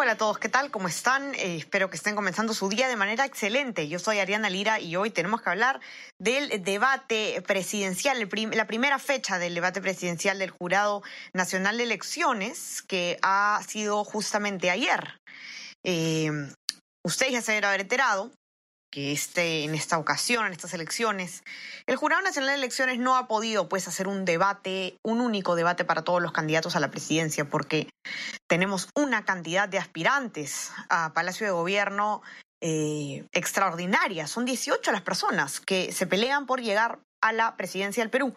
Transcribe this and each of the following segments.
Hola a todos, ¿qué tal? ¿Cómo están? Eh, espero que estén comenzando su día de manera excelente. Yo soy Ariana Lira y hoy tenemos que hablar del debate presidencial, la primera fecha del debate presidencial del Jurado Nacional de Elecciones, que ha sido justamente ayer. Eh, ustedes ya se haber enterado que este, en esta ocasión, en estas elecciones, el Jurado Nacional de Elecciones no ha podido pues hacer un debate, un único debate para todos los candidatos a la presidencia, porque tenemos una cantidad de aspirantes a Palacio de Gobierno eh, extraordinaria. Son 18 las personas que se pelean por llegar a la presidencia del Perú.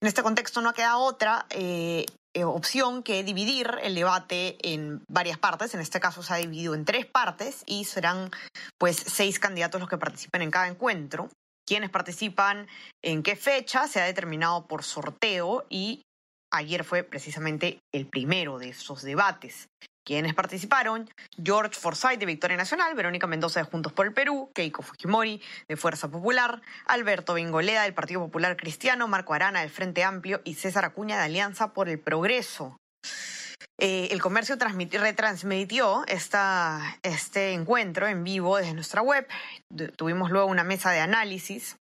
En este contexto no queda otra eh, eh, opción que dividir el debate en varias partes. En este caso se ha dividido en tres partes y serán pues seis candidatos los que participen en cada encuentro. Quienes participan, en qué fecha, se ha determinado por sorteo y ayer fue precisamente el primero de esos debates. Quienes participaron, George Forsyth de Victoria Nacional, Verónica Mendoza de Juntos por el Perú, Keiko Fujimori de Fuerza Popular, Alberto Bengoleda del Partido Popular Cristiano, Marco Arana del Frente Amplio y César Acuña de Alianza por el Progreso. Eh, el comercio transmiti- retransmitió esta, este encuentro en vivo desde nuestra web. Tu- Tuvimos luego una mesa de análisis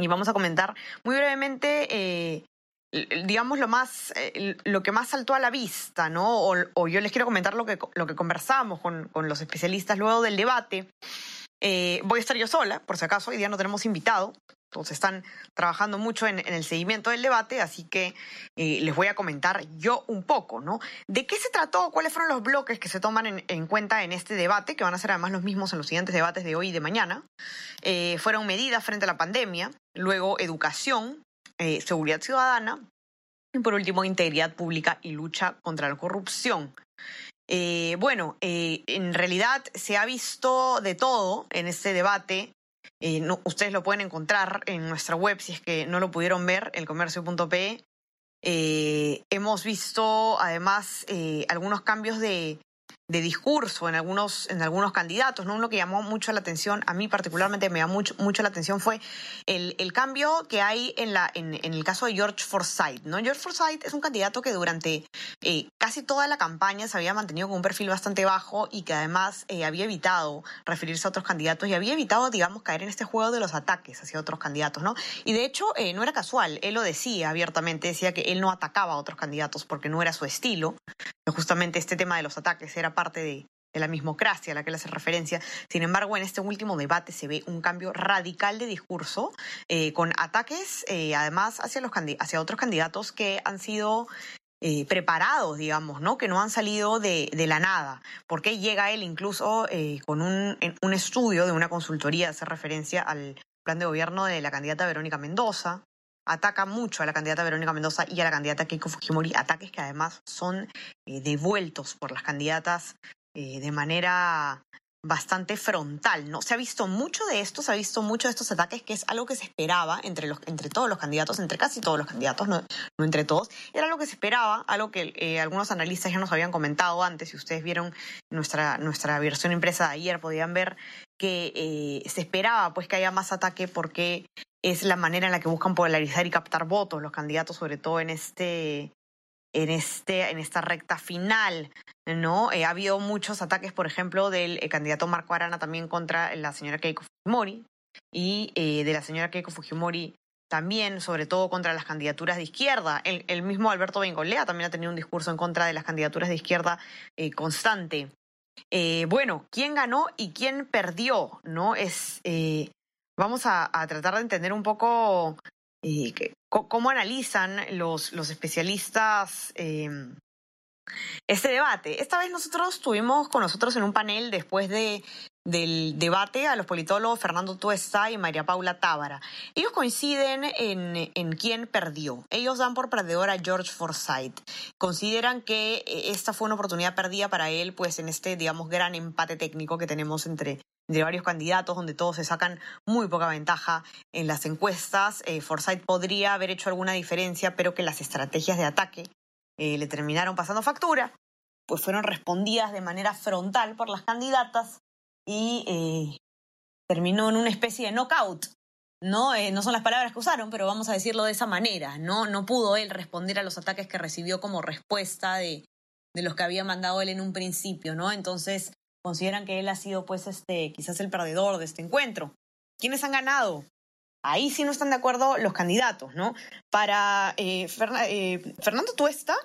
y vamos a comentar muy brevemente, eh, digamos, lo, más, eh, lo que más saltó a la vista, ¿no? O, yo les quiero comentar lo que, lo que conversamos con, con los especialistas luego del debate. Eh, voy a estar yo sola, por si acaso, hoy día no tenemos invitado. Todos están trabajando mucho en, el seguimiento del debate, así que eh, les voy a comentar yo un poco, ¿no? ¿De qué se trató? ¿Cuáles fueron los bloques que se toman en, en cuenta en este debate, que van a ser además los mismos en los siguientes debates de hoy y de mañana? Fueron medidas frente a la pandemia, luego educación, eh, seguridad ciudadana y por último integridad pública y lucha contra la corrupción. Eh, bueno, eh, en realidad se ha visto de todo en este debate. Ustedes lo pueden encontrar en nuestra web si es que no lo pudieron ver, elcomercio.pe. Hemos visto además algunos cambios de, de discurso en algunos, en algunos candidatos. ¿no? Uno que llamó mucho la atención, a mí particularmente me llamó mucho, mucho la atención, fue el, el cambio que hay en, la, en, en el caso de George Forsyth. ¿no? George Forsyth es un candidato que durante eh, casi toda la campaña se había mantenido con un perfil bastante bajo y que además eh, había evitado referirse a otros candidatos y había evitado, digamos, caer en este juego de los ataques hacia otros candidatos. ¿no? Y de hecho, eh, no era casual, él lo decía abiertamente, decía que él no atacaba a otros candidatos porque no era su estilo justamente este tema de los ataques era parte de, la mismocracia a la que él hace referencia. Sin embargo, en este último debate se ve un cambio radical de discurso, eh, con ataques eh, además hacia, los hacia otros candidatos que han sido eh, preparados, digamos, ¿no? Que no han salido de, la nada. Porque llega él incluso con un, un estudio de una consultoría, hace referencia al plan de gobierno de la candidata Verónica Mendoza. Ataca mucho a la candidata Verónica Mendoza y a la candidata Keiko Fujimori, ataques que además son eh, devueltos por las candidatas eh, de manera bastante frontal, ¿no? Se ha visto mucho de esto, se ha visto mucho de estos ataques, que es algo que se esperaba entre, los, entre todos los candidatos, entre casi todos los candidatos, no, no entre todos. Era algo que se esperaba, algo que eh, algunos analistas ya nos habían comentado antes. Si ustedes vieron nuestra, nuestra versión impresa de ayer, podían ver que se esperaba pues que haya más ataque porque es la manera en la que buscan polarizar y captar votos los candidatos, sobre todo en este en este en esta recta final, ¿no? Eh, ha habido muchos ataques, por ejemplo, del eh, candidato Marco Arana también contra la señora Keiko Fujimori y eh, de la señora Keiko Fujimori también, sobre todo contra las candidaturas de izquierda. El, el mismo Alberto Bengolea también ha tenido un discurso en contra de las candidaturas de izquierda constante. Bueno, ¿quién ganó y quién perdió? ¿No? Es, vamos a, tratar de entender un poco eh, cómo analizan los, los especialistas eh, este debate. Esta vez nosotros tuvimos con nosotros en un panel después de, del debate a los politólogos Fernando Tuesta y María Paula Tábara. Ellos coinciden en, en quién perdió. Ellos dan por perdedor a George Forsyth. Consideran que eh, esta fue una oportunidad perdida para él, pues en este, digamos, gran empate técnico que tenemos entre entre varios candidatos, donde todos se sacan muy poca ventaja en las encuestas. Eh, Forsyth podría haber hecho alguna diferencia, pero que las estrategias de ataque eh, le terminaron pasando factura, pues fueron respondidas de manera frontal por las candidatas y eh, terminó en una especie de knockout. ¿no? no son las palabras que usaron, pero vamos a decirlo de esa manera. No, no pudo él responder a los ataques que recibió como respuesta de, de los que había mandado él en un principio, ¿no? Entonces, consideran que él ha sido pues este quizás el perdedor de este encuentro. ¿Quiénes han ganado? Ahí sí no están de acuerdo los candidatos, ¿no? Para eh, eh, Fernando Tuesta,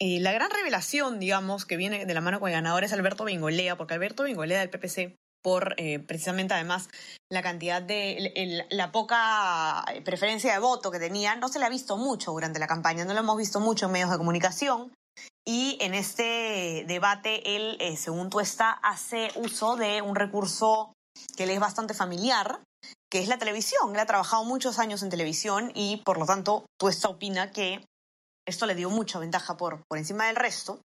eh, la gran revelación, digamos, que viene de la mano con el ganador es Alberto Bingolea, porque Alberto Bingolea del PPC, por precisamente además la cantidad de, la poca preferencia de voto que tenía, no se le ha visto mucho durante la campaña, no lo hemos visto mucho en medios de comunicación. Y en este debate, él, eh, según tú está, hace uso de un recurso que le es bastante familiar, que es la televisión. Él ha trabajado muchos años en televisión y, por lo tanto, Tuesta opina que esto le dio mucha ventaja por, por encima del resto.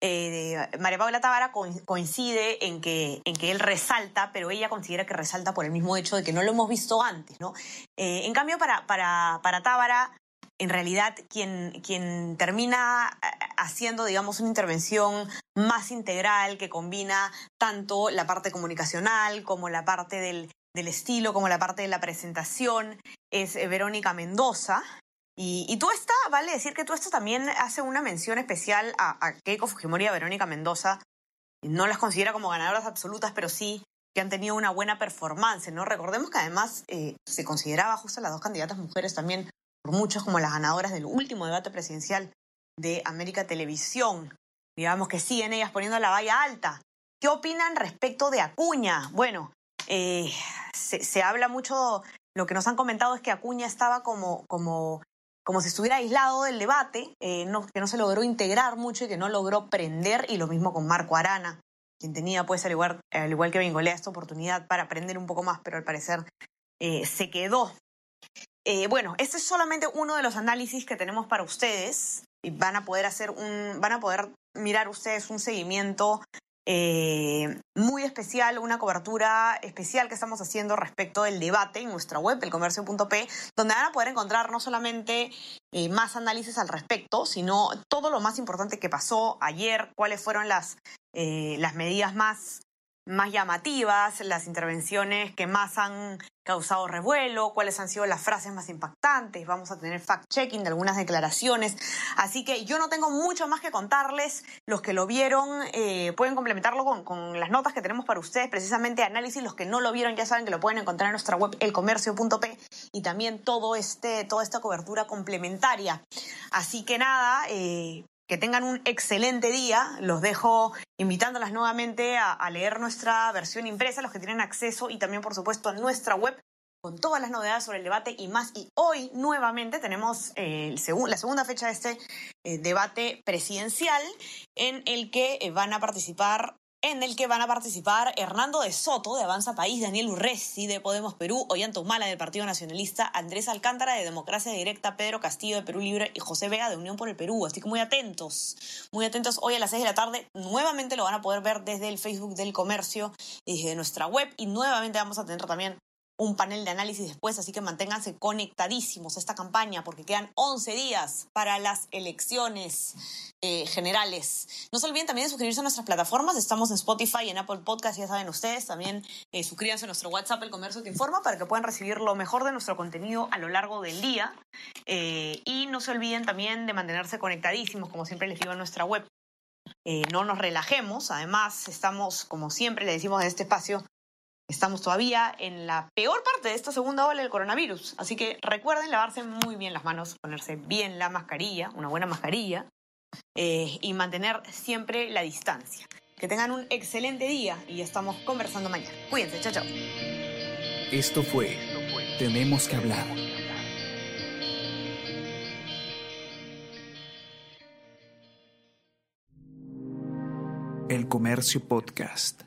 Eh, María Paula Tábara coincide en que, en que él resalta, pero ella considera que resalta por el mismo hecho de que no lo hemos visto antes. ¿no? Eh, en cambio, para, para, para Tábara, en realidad quien, quien termina eh, haciendo, digamos, una intervención más integral que combina tanto la parte comunicacional como la parte del, estilo, como la parte de la presentación, es eh, Verónica Mendoza. Y, tú esta, vale decir que tú esto también hace una mención especial a, Keiko Fujimori y a Verónica Mendoza. No las considera como ganadoras absolutas, pero sí que han tenido una buena performance, ¿no? Recordemos que además eh, se consideraba justo las dos candidatas mujeres también por muchos como las ganadoras del último debate presidencial de América Televisión. Digamos que siguen ellas poniendo la valla alta. ¿Qué opinan respecto de Acuña? Bueno, eh, se, habla mucho, lo que nos han comentado es que Acuña estaba como, como, como si estuviera aislado del debate, eh, que no se logró integrar mucho y que no logró prender, y lo mismo con Marco Arana, quien tenía, pues, al igual, al igual que Bengolea, esta oportunidad para aprender un poco más, pero al parecer eh, se quedó eh, bueno, este es solamente uno de los análisis que tenemos para ustedes. Y van a poder hacer un, van a poder mirar ustedes un seguimiento eh, muy especial, una cobertura especial que estamos haciendo respecto del debate en nuestra web, elcomercio.p, donde van a poder encontrar no solamente eh, más análisis al respecto, sino todo lo más importante que pasó ayer, cuáles fueron las, las medidas más más llamativas, las intervenciones que más han causado revuelo, cuáles han sido las frases más impactantes, vamos a tener fact-checking de algunas declaraciones. Así que yo no tengo mucho más que contarles. Los que lo vieron eh, pueden complementarlo con, las notas que tenemos para ustedes, precisamente análisis. Los que no lo vieron ya saben que lo pueden encontrar en nuestra web elcomercio.p y también todo este, toda esta cobertura complementaria. Así que nada, eh, que tengan un excelente día. Los dejo invitándolas nuevamente a, leer nuestra versión impresa, los que tienen acceso, y también, por supuesto, a nuestra web con todas las novedades sobre el debate y más. Y hoy nuevamente tenemos eh, la segunda fecha de este eh, debate presidencial en el que eh, van a participar en el que van a participar Hernando de Soto, de Avanza País, Daniel Urresi, de Podemos Perú, Ollanta Humala, del Partido Nacionalista, Andrés Alcántara, de Democracia Directa, Pedro Castillo, de Perú Libre, y José Vega, de Unión por el Perú. Así que muy atentos, muy atentos. Hoy a las 6 de la tarde, nuevamente lo van a poder ver desde el Facebook del Comercio y desde nuestra web, y nuevamente vamos a tener también un panel de análisis después, así que manténganse conectadísimos a esta campaña porque quedan 11 días para las elecciones eh, generales. No se olviden también de suscribirse a nuestras plataformas, estamos en Spotify en Apple Podcast, ya saben ustedes, también eh, suscríbanse a nuestro WhatsApp, El Comercio que Informa, para que puedan recibir lo mejor de nuestro contenido a lo largo del día. Eh, y no se olviden también de mantenerse conectadísimos, como siempre les digo en nuestra web. no nos relajemos, además estamos, como siempre le decimos en este espacio, Estamos todavía en la peor parte de esta segunda ola del coronavirus, así que recuerden lavarse muy bien las manos, ponerse bien la mascarilla, una buena mascarilla, eh, y mantener siempre la distancia. Que tengan un excelente día y estamos conversando mañana. Cuídense, chao, chao. Esto fue Tenemos que hablar. El Comercio Podcast.